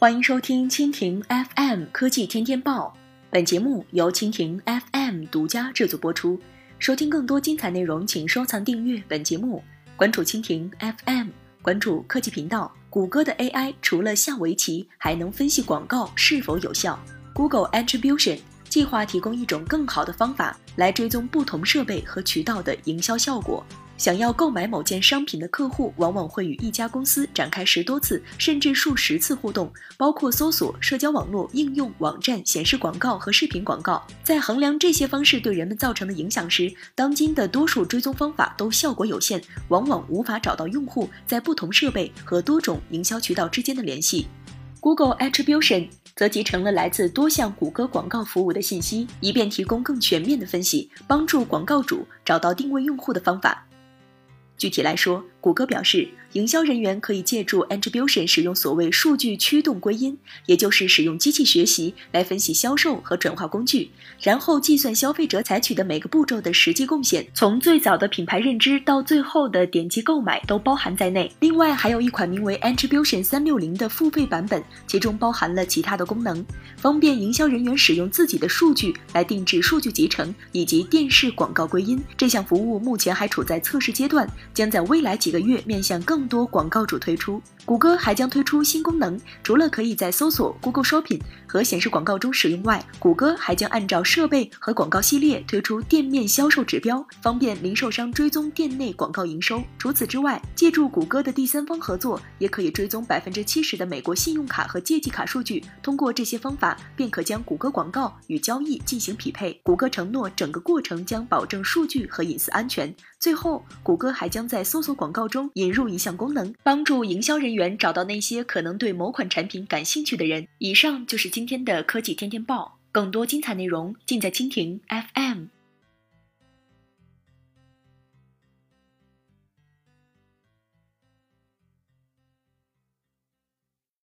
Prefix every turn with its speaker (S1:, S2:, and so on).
S1: 欢迎收听蜻蜓 FM 科技天天报，本节目由蜻蜓 FM 独家制作播出。收听更多精彩内容，请收藏订阅本节目，关注蜻蜓 FM，关注科技频道。谷歌的 AI 除了下围棋，还能分析广告是否有效。Google Attribution 计划提供一种更好的方法来追踪不同设备和渠道的营销效果。想要购买某件商品的客户，往往会与一家公司展开十多次甚至数十次互动，包括搜索、社交网络、应用、网站、显示广告和视频广告。在衡量这些方式对人们造成的影响时，当今的多数追踪方法都效果有限，往往无法找到用户在不同设备和多种营销渠道之间的联系。Google Attribution 则集成了来自多项谷歌广告服务的信息，以便提供更全面的分析，帮助广告主找到定位用户的方法。具体来说，谷歌表示，营销人员可以借助 Attribution 使用所谓数据驱动归因，也就是使用机器学习来分析销售和转化工具，然后计算消费者采取的每个步骤的实际贡献，从最早的品牌认知到最后的点击购买都包含在内。另外，还有一款名为 Attribution 三六零的付费版本，其中包含了其他的功能，方便营销人员使用自己的数据来定制数据集成以及电视广告归因。这项服务目前还处在测试阶段。将在未来几一个月面向更多广告主推出。谷歌还将推出新功能，除了可以在搜索、Google Shopping 和显示广告中使用外，谷歌还将按照设备和广告系列推出店面销售指标，方便零售商追踪店内广告营收。除此之外，借助谷歌的第三方合作，也可以追踪百分之七十的美国信用卡和借记卡数据。通过这些方法，便可将谷歌广告与交易进行匹配。谷歌承诺，整个过程将保证数据和隐私安全。最后，谷歌还将在搜索广告告中引入一项功能，帮助营销人员找到那些可能对某款产品感兴趣的人。以上就是今天的科技天天报，更多精彩内容尽在蜻蜓 FM。